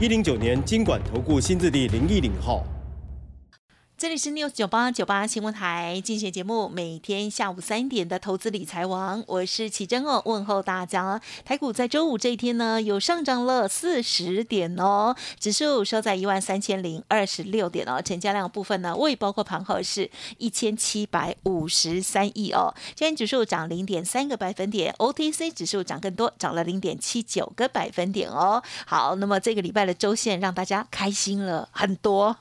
一零九年经管投顾新字第零一零号。这里是 News 九八九八新闻台，进行节目，每天下午三点的投资理财王，我是启珍哦，问候大家。台股在周五这一天呢，有上涨了四十点哦，指数收在一万三千零二十六点哦，成交量部分呢，未包括盘后是一千七百五十三亿哦。今天指数涨零点三个百分点，OTC 指数涨更多，涨了零点七九个百分点哦。好，那么这个礼拜的周线让大家开心了很多。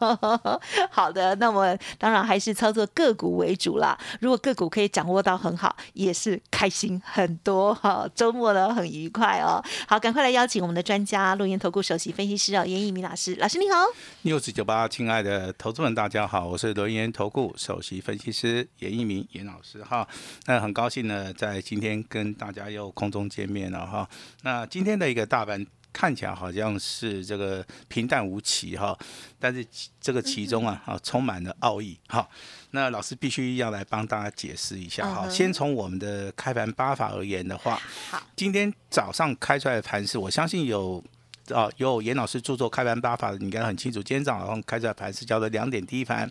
好的，那。那么当然还是操作个股为主啦。如果个股可以掌握到很好，也是开心很多哈。周末呢很愉快哦。好，赶快来邀请我们的专家，录音投顾首席分析师哦，严一鸣老师。老师你好，news 九八，亲爱的投资们，大家好，我是录音投顾首席分析师严一鸣严老师哈。那很高兴呢，在今天跟大家又空中见面了哈。那今天的一个大盘。看起来好像是这个平淡无奇哈，但是这个其中啊啊充满了奥义哈。那老师必须要来帮大家解释一下哈。先从我们的开盘八法而言的话，好，今天早上开出来的盘是，我相信有啊有严老师著作开盘八法的，你应该很清楚。今天早上开出来盘是叫做两点低盘，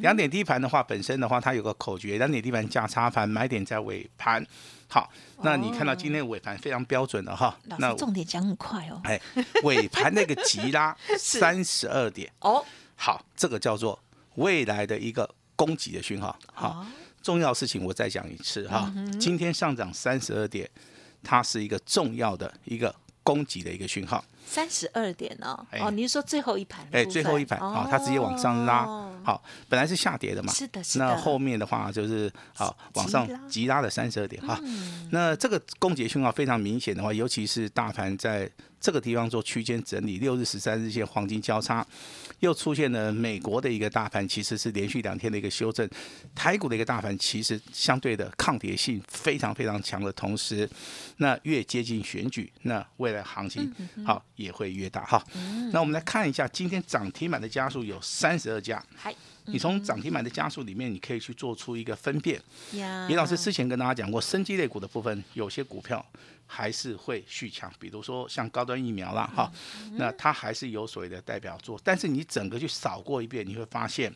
两点低盘的话，本身的话它有个口诀，两点低盘价差盘，买点在尾盘。好，那你看到今天尾盘非常标准的哈，那重点讲很快哦。哎，尾盘那个急拉 三十二点哦，好，这个叫做未来的一个供给的讯号。好，重要事情我再讲一次哈，今天上涨三十二点，它是一个重要的一个攻击的一个讯号。三十二点哦，哦，你是说最后一盘？哎，最后一盘啊，它直接往上拉，好，本来是下跌的嘛，是的，是的。那后面的话就是好往上急拉了三十二点哈，那这个攻击讯号非常明显的话，尤其是大盘在。这个地方做区间整理，六日、十三日线黄金交叉，又出现了美国的一个大盘，其实是连续两天的一个修正。台股的一个大盘其实相对的抗跌性非常非常强的同时，那越接近选举，那未来行情好也会越大哈。那我们来看一下，今天涨停板的家数有三十二家。你从涨停板的加速里面，你可以去做出一个分辨。李老师之前跟大家讲过，生机类股的部分，有些股票。还是会续强，比如说像高端疫苗啦，哈，那它还是有所谓的代表作。但是你整个去扫过一遍，你会发现，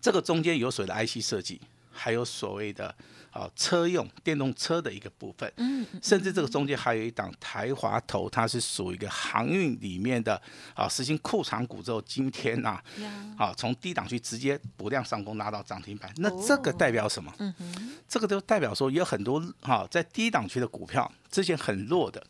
这个中间有所谓的 IC 设计，还有所谓的。啊，车用电动车的一个部分，嗯，甚至这个中间还有一档台华头，它是属于一个航运里面的啊，实行库藏股之后，今天呐，啊，从低档区直接补量上攻，拉到涨停板，那这个代表什么？这个就代表说有很多哈，在低档区的股票之前很弱的，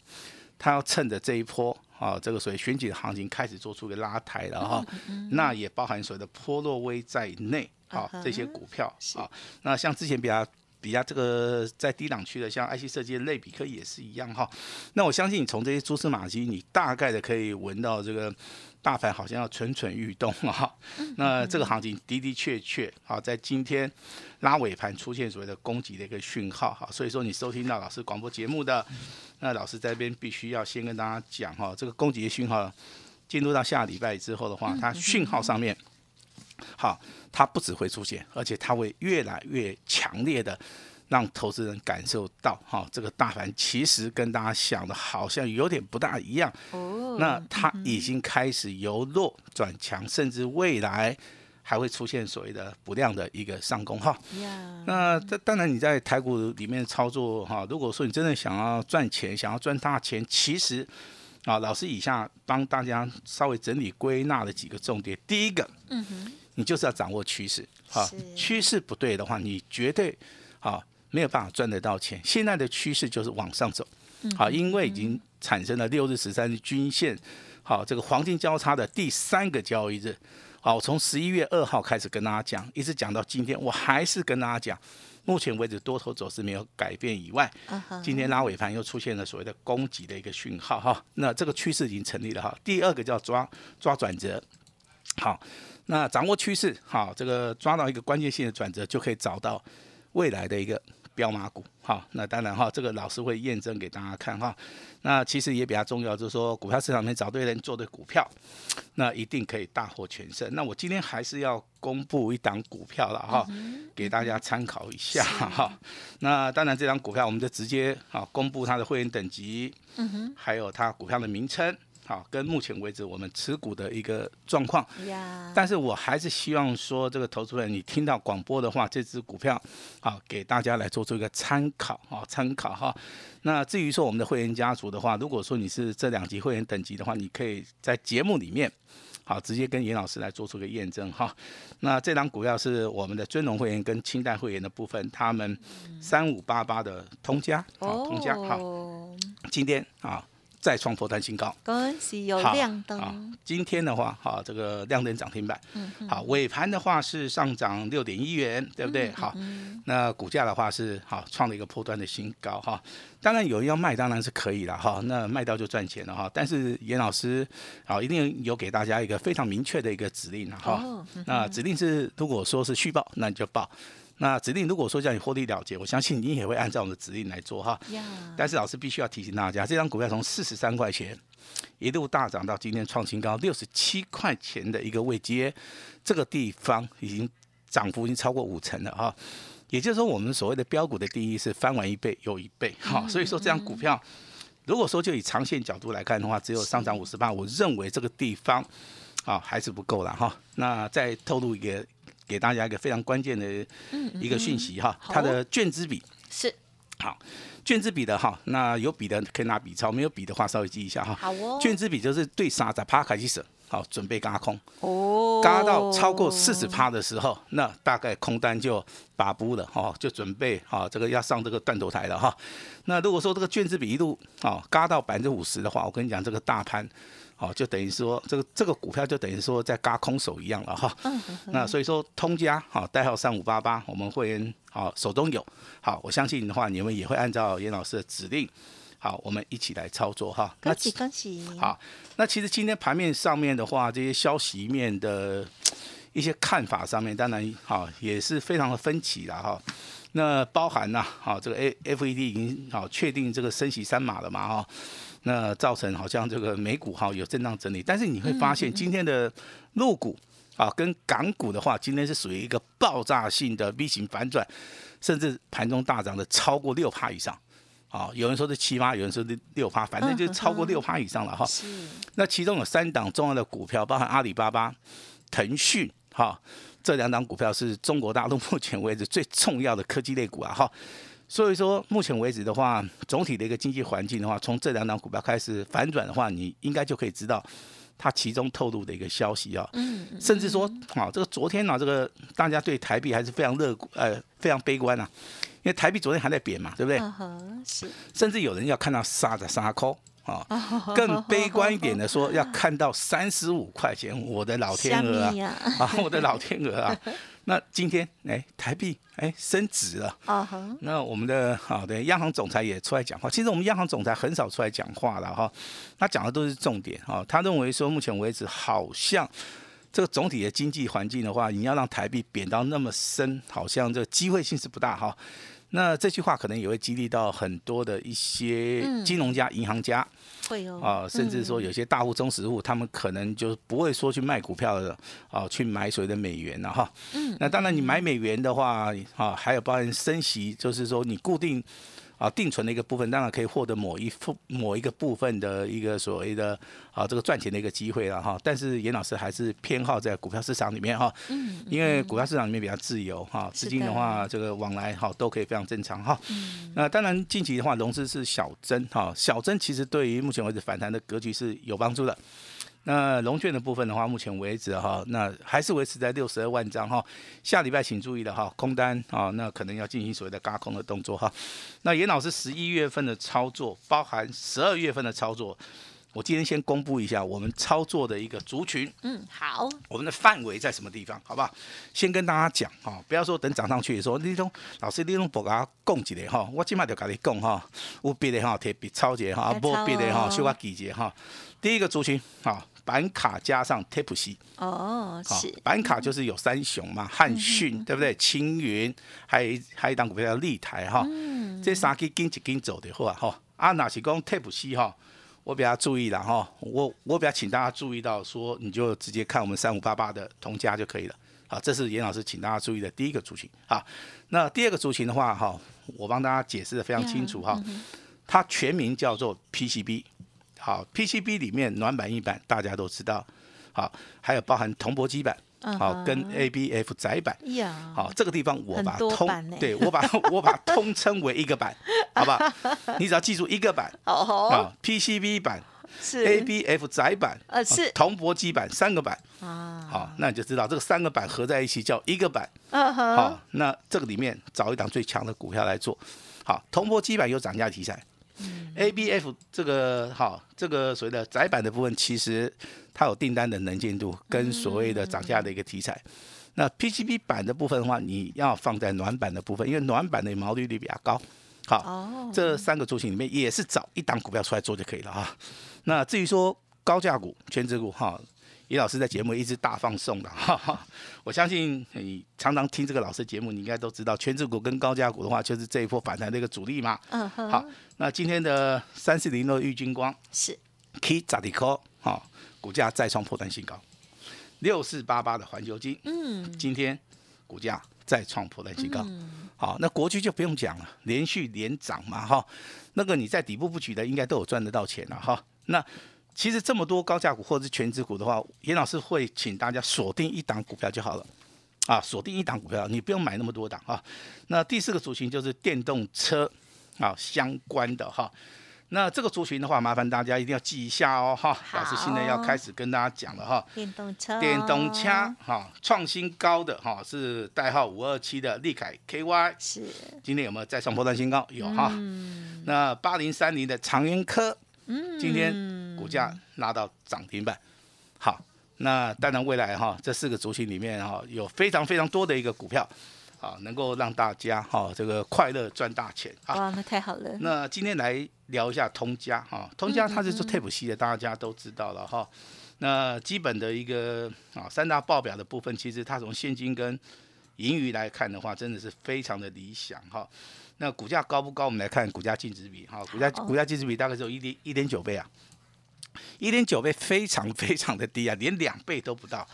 它要趁着这一波啊，这个所谓选举的行情开始做出一个拉抬了哈，那也包含所谓的波洛威在内啊，这些股票啊，那像之前比较。比较这个在低档区的，像 IC 设计的类比科也是一样哈。那我相信你从这些蛛丝马迹，你大概的可以闻到这个大盘好像要蠢蠢欲动了哈。那这个行情的的确确好，在今天拉尾盘出现所谓的攻击的一个讯号哈。所以说你收听到老师广播节目的，那老师这边必须要先跟大家讲哈，这个攻击的讯号进入到下礼拜之后的话，它讯号上面。好，它不只会出现，而且它会越来越强烈的让投资人感受到，哈，这个大盘其实跟大家想的好像有点不大一样。哦，那它已经开始由弱转强，甚至未来还会出现所谓的不量的一个上攻，哈。那这当然你在台股里面操作，哈，如果说你真的想要赚钱，想要赚大钱，其实。啊，老师以下帮大家稍微整理归纳了几个重点。第一个，嗯哼，你就是要掌握趋势，哈，趋势不对的话，你绝对啊没有办法赚得到钱。现在的趋势就是往上走，好，因为已经产生了六日、十三日均线，好，这个黄金交叉的第三个交易日，好，从十一月二号开始跟大家讲，一直讲到今天，我还是跟大家讲。目前为止多头走势没有改变以外，今天拉尾盘又出现了所谓的攻击的一个讯号哈，那这个趋势已经成立了哈。第二个叫抓抓转折，好，那掌握趋势好，这个抓到一个关键性的转折，就可以找到未来的一个。标马股，好，那当然哈，这个老师会验证给大家看哈。那其实也比较重要，就是说股票市场里面找对人做对股票，那一定可以大获全胜。那我今天还是要公布一档股票了哈，给大家参考一下哈。那当然这张股票我们就直接啊公布它的会员等级，嗯哼，还有它股票的名称。好，跟目前为止我们持股的一个状况，但是我还是希望说，这个投资人你听到广播的话，这只股票，好给大家来做出一个参考，哈，参考哈。那至于说我们的会员家族的话，如果说你是这两级会员等级的话，你可以在节目里面，好直接跟严老师来做出个验证哈。那这张股票是我们的尊荣会员跟清代会员的部分，他们三五八八的通家，好通家，好，今天啊。再创破单新高，恭喜有亮灯。今天的话，好，这个亮灯涨停板。好，尾盘的话是上涨六点一元，对不对？好，那股价的话是好创了一个破端的新高哈。当然有人要卖，当然是可以了哈。那卖掉就赚钱了哈。但是严老师好一定有给大家一个非常明确的一个指令哈。那指令是如果说是续报，那你就报。那指令如果说叫你获利了结，我相信你也会按照我们的指令来做哈。但是老师必须要提醒大家，这张股票从四十三块钱一路大涨到今天创新高六十七块钱的一个位阶，这个地方已经涨幅已经超过五成了哈。也就是说，我们所谓的标股的定义是翻完一倍又一倍哈。所以说，这张股票如果说就以长线角度来看的话，只有上涨五十八，我认为这个地方啊还是不够了哈。那再透露一个。给大家一个非常关键的一个讯息哈，它的卷子比是。好，卷子比的哈，那有笔的可以拿笔抄，没有笔的话稍微记一下哈。好哦，卷子比就是对杀在趴开始舍，好，准备嘎空哦，嘎到超过四十趴的时候，那大概空单就把布了哈，就准备好，这个要上这个断头台了哈。那如果说这个卷子比一路啊嘎到百分之五十的话，我跟你讲这个大盘。好，就等于说这个这个股票就等于说在嘎空手一样了哈。那所以说通家好，代号三五八八，我们会员好手中有。好，我相信的话，你们也会按照严老师的指令，好，我们一起来操作哈。恭喜恭喜。好，那其实今天盘面上面的话，这些消息面的一些看法上面，当然好也是非常的分歧了哈。那包含呐，好这个 A F E D 已经好确定这个升息三码了嘛哈。那造成好像这个美股哈有震荡整理，但是你会发现今天的陆股啊跟港股的话，今天是属于一个爆炸性的 V 型反转，甚至盘中大涨的超过六趴以上，啊，有人说是七趴，有人说是六趴，反正就是超过六趴以上了哈。那其中有三档重要的股票，包含阿里巴巴、腾讯哈，这两档股票是中国大陆 目前为止最重要的科技类股啊哈。所以说，目前为止的话，总体的一个经济环境的话，从这两档股票开始反转的话，你应该就可以知道它其中透露的一个消息啊。嗯。甚至说，好，这个昨天呢，这个大家对台币还是非常乐观，呃，非常悲观啊，因为台币昨天还在贬嘛，对不对？是。甚至有人要看到杀的杀扣啊，更 悲观一点的说，要看到三十五块钱，我的老天鹅 啊，啊，我的老天鹅啊。那今天哎，台币哎升值了啊！那我们的好的央行总裁也出来讲话。其实我们央行总裁很少出来讲话了哈，他讲的都是重点哈。他认为说，目前为止好像这个总体的经济环境的话，你要让台币贬到那么深，好像这个机会性是不大哈。那这句话可能也会激励到很多的一些金融家、银行家。会哦，啊，甚至说有些大户、中实户，他们可能就不会说去卖股票的，啊，去买所谓的美元了哈。嗯，那当然你买美元的话，啊，还有包含升息，就是说你固定。啊，定存的一个部分当然可以获得某一副某一个部分的一个所谓的啊这个赚钱的一个机会了哈，但是严老师还是偏好在股票市场里面哈，嗯，因为股票市场里面比较自由哈，资金的。话这个往来哈都可以非常正常哈，嗯，那当然近期的话融资是小增哈，小增其实对于目前为止反弹的格局是有帮助的。那龙券的部分的话，目前为止哈，那还是维持在六十二万张哈。下礼拜请注意了哈，空单啊，那可能要进行所谓的嘎空的动作哈。那严老师十一月份的操作，包含十二月份的操作，我今天先公布一下我们操作的一个族群，嗯，好，我们的范围在什么地方，好不好？先跟大家讲哈，不要说等涨上去的时候你种老师你种不给他讲一个哈，我今麦就跟你供哈，有别的哈特别超节哈，无别的哈小可记节哈。第一个族群哈，板卡加上 Tape C，哦，是板卡就是有三雄嘛，汉讯对不对？青云，还有还有一档股票叫立台哈，这三支跟一跟走的话哈，啊那是讲 Tape C 哈。我比较注意了哈，我我比较请大家注意到说，你就直接看我们三五八八的同家就可以了。好，这是严老师请大家注意的第一个族群。好，那第二个族群的话哈，我帮大家解释的非常清楚哈，它全名叫做 PCB。好，PCB 里面暖板、硬板大家都知道，好，还有包含铜箔基板。好，跟 ABF 窄板，好，这个地方我把通，对我把 我把通称为一个板，好不好？你只要记住一个板，啊，PCB 板是。ABF 窄板，呃是。铜箔基板三个板，啊，好，那你就知道这个三个板合在一起叫一个板，好，那这个里面找一档最强的股票来做，好，铜箔基板有涨价题材。A B F 这个好，这个所谓的窄板的部分，其实它有订单的能见度跟所谓的涨价的一个题材。那 P C B 板的部分的话，你要放在暖板的部分，因为暖板的毛利率比较高。好，这三个族群里面也是找一档股票出来做就可以了啊。那至于说高价股、全职股哈。李老师在节目一直大放送的，哈哈，我相信你常常听这个老师节目，你应该都知道，全指股跟高价股的话，就是这一波反弹的一个主力嘛。嗯哼。好，那今天的三四零六玉金光是 K 扎迪科，哈，股价再创破断新高。六四八八的环球金，嗯，今天股价再创破断新高。好，那国巨就不用讲了，连续连涨嘛，哈，那个你在底部布局的，应该都有赚得到钱了，哈，那。其实这么多高价股或者是全职股的话，严老师会请大家锁定一档股票就好了，啊，锁定一档股票，你不用买那么多档啊。那第四个族群就是电动车啊相关的哈。那这个族群的话，麻烦大家一定要记一下哦哈。老师现在要开始跟大家讲了哈。电动车。电动车哈，创新高的哈是代号五二七的利凯 KY。是。今天有没有再创波段新高？有哈。嗯。那八零三零的长源科。嗯今天股价拉到涨停板，好，那当然未来哈这四个族群里面哈有非常非常多的一个股票，啊，能够让大家哈这个快乐赚大钱啊。哇，那太好了。那今天来聊一下通家哈，通家它是做 tape 系的，大家都知道了哈。那基本的一个啊三大报表的部分，其实它从现金跟盈余来看的话，真的是非常的理想哈。那股价高不高？我们来看股价净值比，哈，股价股价净值比大概只有一点一点九倍啊，一点九倍非常 非常的低啊，连两倍都不到，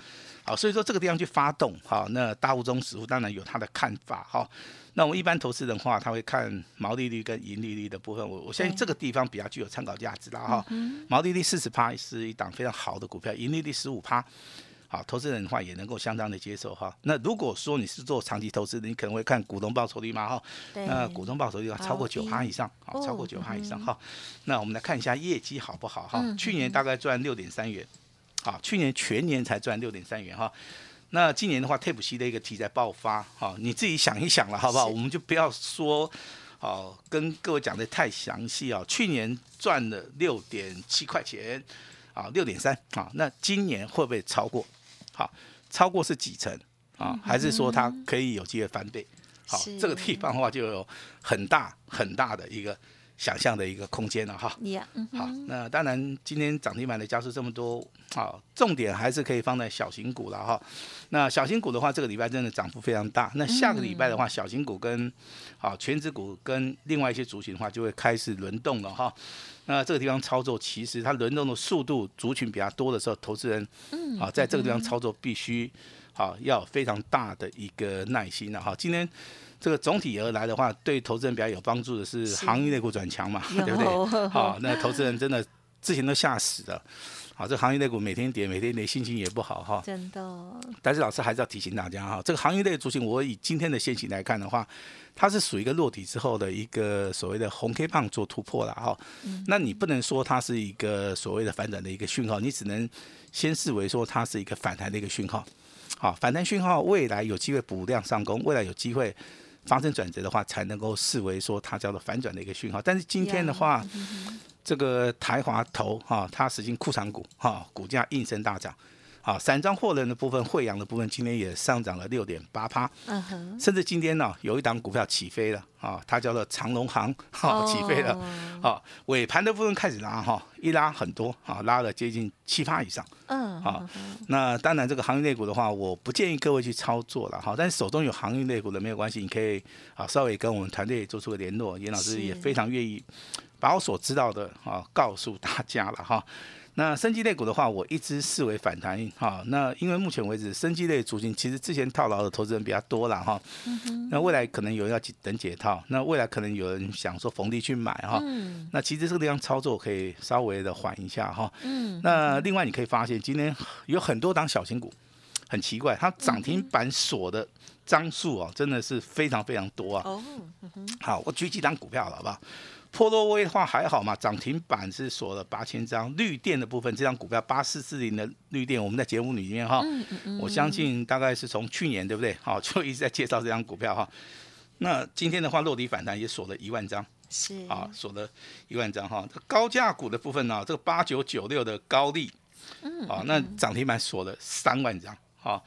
好，所以说这个地方去发动，好，那大物中实物当然有他的看法，哈，那我们一般投资人的话，他会看毛利率跟盈利率的部分，我我相信这个地方比较具有参考价值了哈，毛利率四十趴是一档非常好的股票，盈利率十五趴。好，投资人的话也能够相当的接受哈。那如果说你是做长期投资的，你可能会看股东报酬率嘛哈。那股东报酬率要超过九趴以上，好，超过九趴以上哈。那我们来看一下业绩好不好哈？去年大概赚六点三元，好，去年全年才赚六点三元哈。那今年的话，Tape C 的一个题材爆发，哈，你自己想一想了好不好？我们就不要说，好，跟各位讲的太详细啊。去年赚了六点七块钱，啊，六点三，啊，那今年会不会超过？好，超过是几成啊？还是说它可以有机会翻倍？好，这个地方的话就有很大很大的一个想象的一个空间了哈。好，那当然今天涨停板的加速这么多，好，重点还是可以放在小型股了哈。那小型股的话，这个礼拜真的涨幅非常大。那下个礼拜的话，小型股跟好全指股跟另外一些族群的话，就会开始轮动了哈。那这个地方操作，其实它轮动的速度族群比较多的时候，投资人，嗯，啊，在这个地方操作必须，好要非常大的一个耐心了哈。今天这个总体而来的话，对投资人比较有帮助的是行业内股转强嘛，对不对？好，那投资人真的之前都吓死了。好，这行业类股每天跌，每天跌，心情也不好哈。真的。但是老师还是要提醒大家哈，这个行业类族群，我以今天的现形来看的话，它是属于一个落底之后的一个所谓的红 K 棒做突破了哈。嗯。那你不能说它是一个所谓的反转的一个讯号，你只能先视为说它是一个反弹的一个讯号。好，反弹讯号未来有机会补量上攻，未来有机会发生转折的话，才能够视为说它叫做反转的一个讯号。但是今天的话。这个台华投哈，它实行库藏股哈，股价应声大涨。好，散装货人的部分，惠阳的部分今天也上涨了六点八趴，嗯哼，甚至今天呢，有一档股票起飞了啊，它叫做长隆行，哈，起飞了，好，尾盘的部分开始拉哈，一拉很多啊，拉了接近七趴以上，嗯，好，那当然这个行业类股的话，我不建议各位去操作了哈，但是手中有行业类股的没有关系，你可以啊稍微跟我们团队做出个联络，严老师也非常愿意把我所知道的啊告诉大家了哈。那生机类股的话，我一直视为反弹哈。那因为目前为止，生机类族群其实之前套牢的投资人比较多了哈。那未来可能有人要等解套，那未来可能有人想说逢低去买哈。那其实这个地方操作可以稍微的缓一下哈。那另外你可以发现，今天有很多档小型股，很奇怪，它涨停板锁的张数哦，真的是非常非常多啊。哦。好，我举几档股票了，好不好？波罗威的话还好嘛，涨停板是锁了八千张。绿电的部分，这张股票八四四零的绿电，我们在节目里面哈，我相信大概是从去年对不对？好，就一直在介绍这张股票哈。那今天的话落地反弹也锁了一万张，是啊，锁了一万张哈。高价股的部分呢，这个八九九六的高利，嗯，啊，那涨停板锁了三万张，好。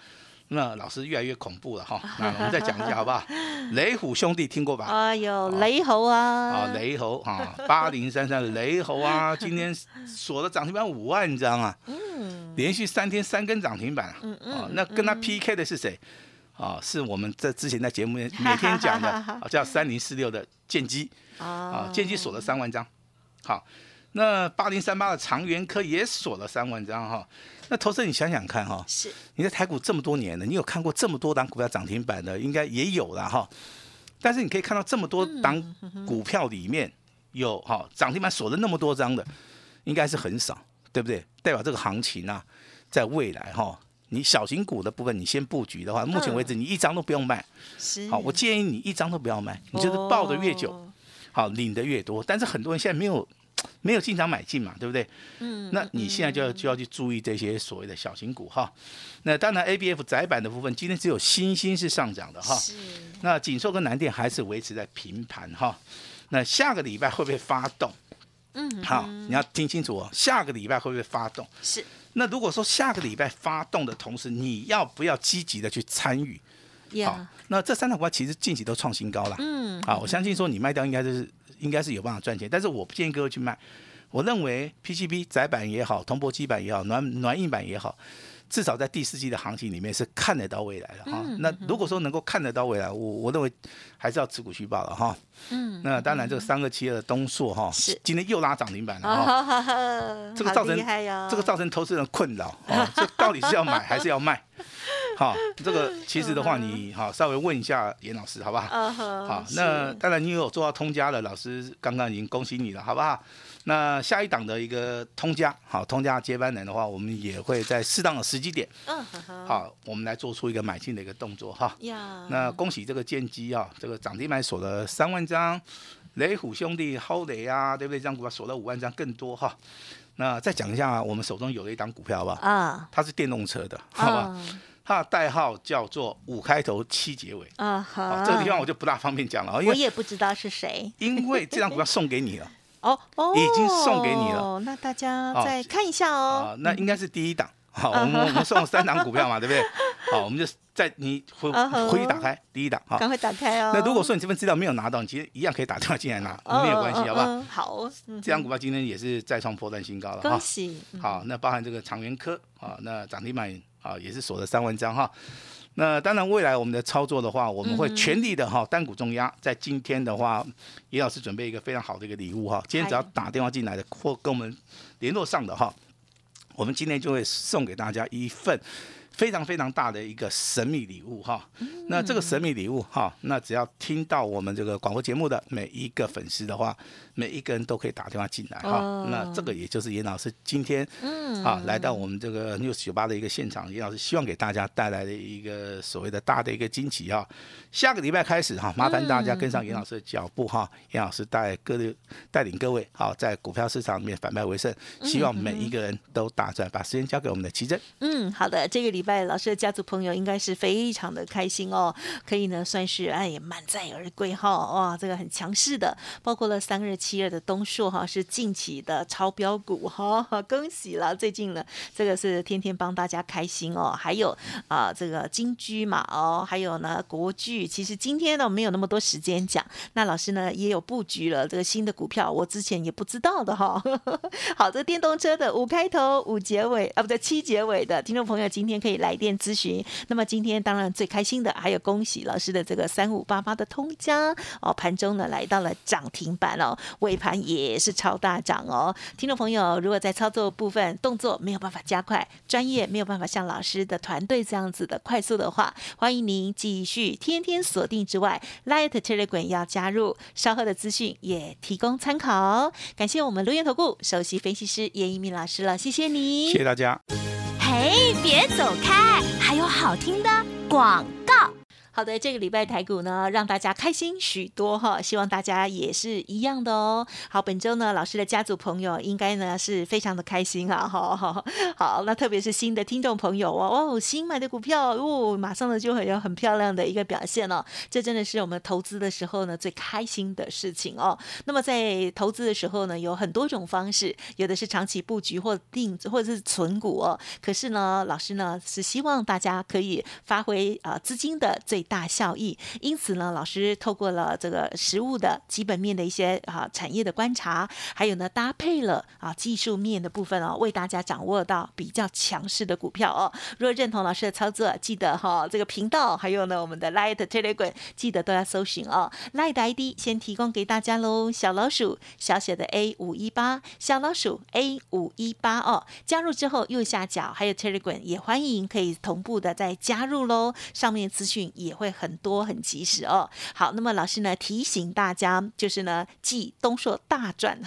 那老师越来越恐怖了哈，那我们再讲一下好不好？雷虎兄弟听过吧？哎呦，雷猴啊！啊，雷猴啊，八零三三雷猴啊，今天锁了涨停板五万张啊，嗯，连续三天三根涨停板，啊，那跟他 PK 的是谁？啊，是我们在之前在节目里 每天讲的，啊，叫三零四六的剑机，啊，剑机锁了三万张，好，那八零三八的长源科也锁了三万张哈。那投资，你想想看哈，是你在台股这么多年了，你有看过这么多档股票涨停板的，应该也有了哈。但是你可以看到这么多档股票里面有哈涨停板锁了那么多张的，应该是很少，对不对？代表这个行情啊，在未来哈，你小型股的部分你先布局的话，目前为止你一张都不用卖。是好，我建议你一张都不要卖，你就是抱的越久，好领的越多。但是很多人现在没有。没有进场买进嘛，对不对？嗯，那你现在就要就要去注意这些所谓的小型股哈。那当然，A B F 窄板的部分今天只有新兴是上涨的哈。是。那锦硕跟南电还是维持在平盘哈。那下个礼拜会不会发动？嗯，好，你要听清楚哦。下个礼拜会不会发动？是。那如果说下个礼拜发动的同时，你要不要积极的去参与？好，那这三档股票其实近期都创新高了。嗯。好，我相信说你卖掉应该就是。应该是有办法赚钱，但是我不建议各位去卖。我认为 PCB 窄板也好，铜箔基板也好，暖暖硬板也好，至少在第四季的行情里面是看得到未来的哈。那如果说能够看得到未来，我我认为还是要持股续报了哈。嗯。那当然，这个三个七二的东硕哈，今天又拉涨停板了哈。这个造成这个造成投资人困扰啊，这到底是要买还是要卖？好，这个其实的话，你好稍微问一下严老师，好不好？好，那当然你有做到通家的老师，刚刚已经恭喜你了，好不好？那下一档的一个通家，好，通家接班人的话，我们也会在适当的时机点，嗯，好，我们来做出一个买进的一个动作哈。呀，那恭喜这个建机啊，这个涨停板锁了三万张，雷虎兄弟好雷啊，对不对？这张股票锁了五万张更多哈。那再讲一下，我们手中有的一档股票吧？啊，它是电动车的，好吧？它的代号叫做五开头七结尾。啊，好，这个地方我就不大方便讲了，因为我也不知道是谁，因为这张股票送给你了，哦哦，已经送给你了，那大家再看一下哦，那应该是第一档，好，我们我们送三档股票嘛，对不对？好，我们就在你回回去打开第一档，好，赶快打开哦。那如果说你这份资料没有拿到，你其实一样可以打电话进来拿，没有关系，好不好？好，这张股票今天也是再创破断新高了，恭喜。好，那包含这个长源科啊，那涨停板。啊，也是锁了三万张哈。那当然，未来我们的操作的话，我们会全力的哈，单股重压。在今天的话，严老师准备一个非常好的一个礼物哈。今天只要打电话进来的或跟我们联络上的哈，我们今天就会送给大家一份。非常非常大的一个神秘礼物哈，那这个神秘礼物哈，那只要听到我们这个广播节目的每一个粉丝的话，每一个人都可以打电话进来哈。那这个也就是严老师今天嗯啊来到我们这个 news 酒吧的一个现场，严老师希望给大家带来的一个所谓的大的一个惊喜哈。下个礼拜开始哈，麻烦大家跟上严老师的脚步哈，严老师带各位带领各位好在股票市场里面反败为胜，希望每一个人都大赚。把时间交给我们的奇珍。嗯，好的，这个礼。拜拜老师的家族朋友应该是非常的开心哦，可以呢算是哎满载而归哈，哇，这个很强势的，包括了三二七二的东硕哈是近期的超标股哈，恭喜了，最近呢这个是天天帮大家开心哦，还有啊这个金居嘛哦，还有呢国巨，其实今天呢没有那么多时间讲，那老师呢也有布局了这个新的股票，我之前也不知道的哈，好，这电动车的五开头五结尾啊不对七结尾的听众朋友今天可以来电咨询，那么今天当然最开心的还有恭喜老师的这个三五八八的通家哦，盘中呢来到了涨停板哦，尾盘也是超大涨哦，听众朋友如果在操作部分动作没有办法加快，专业没有办法像老师的团队这样子的快速的话，欢迎您继续天天锁定之外，Light Telegram 要加入，稍后的资讯也提供参考。感谢我们留言投顾首席分析师叶一鸣老师了，谢谢你，谢谢大家。哎，别走开，还有好听的广告。好的，这个礼拜台股呢，让大家开心许多哈，希望大家也是一样的哦。好，本周呢，老师的家族朋友应该呢是非常的开心啊，好好 好，那特别是新的听众朋友哦，哦，新买的股票哦，马上呢就会有很漂亮的一个表现哦，这真的是我们投资的时候呢最开心的事情哦。那么在投资的时候呢，有很多种方式，有的是长期布局或定或者是存股哦，可是呢，老师呢是希望大家可以发挥啊资金的最大效益，因此呢，老师透过了这个实物的基本面的一些啊产业的观察，还有呢搭配了啊技术面的部分哦，为大家掌握到比较强势的股票哦。如果认同老师的操作，记得哈这个频道，还有呢我们的 Light Telegram，记得都要搜寻哦。Light ID 先提供给大家喽，小老鼠小写的 A 五一八，小老鼠 A 五一八哦。加入之后右下角还有 Telegram，也欢迎可以同步的再加入喽，上面资讯也。会很多很及时哦。好，那么老师呢提醒大家，就是呢继东硕大赚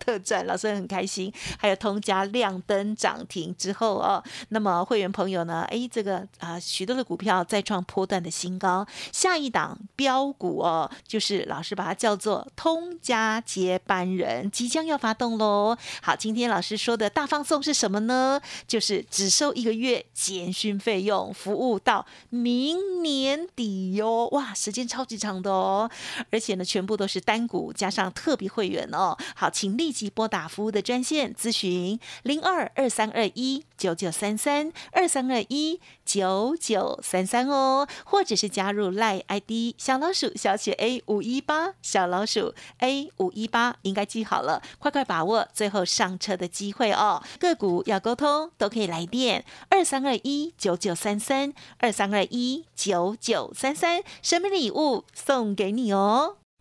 特赚，老师很开心。还有通家亮灯涨停之后哦，那么会员朋友呢，哎，这个啊许多的股票再创波段的新高。下一档标股哦，就是老师把它叫做通家接班人，即将要发动喽。好，今天老师说的大放送是什么呢？就是只收一个月简讯费用，服务到明年。底哟，哇，时间超级长的哦，而且呢，全部都是单股加上特别会员哦。好，请立即拨打服务的专线咨询零二二三二一九九三三二三二一九九三三哦，或者是加入赖 ID 小老鼠小写 A 五一八小老鼠 A 五一八，应该记好了，快快把握最后上车的机会哦。个股要沟通都可以来电二三二一九九三三二三二一九。九三三，神秘礼物送给你哦。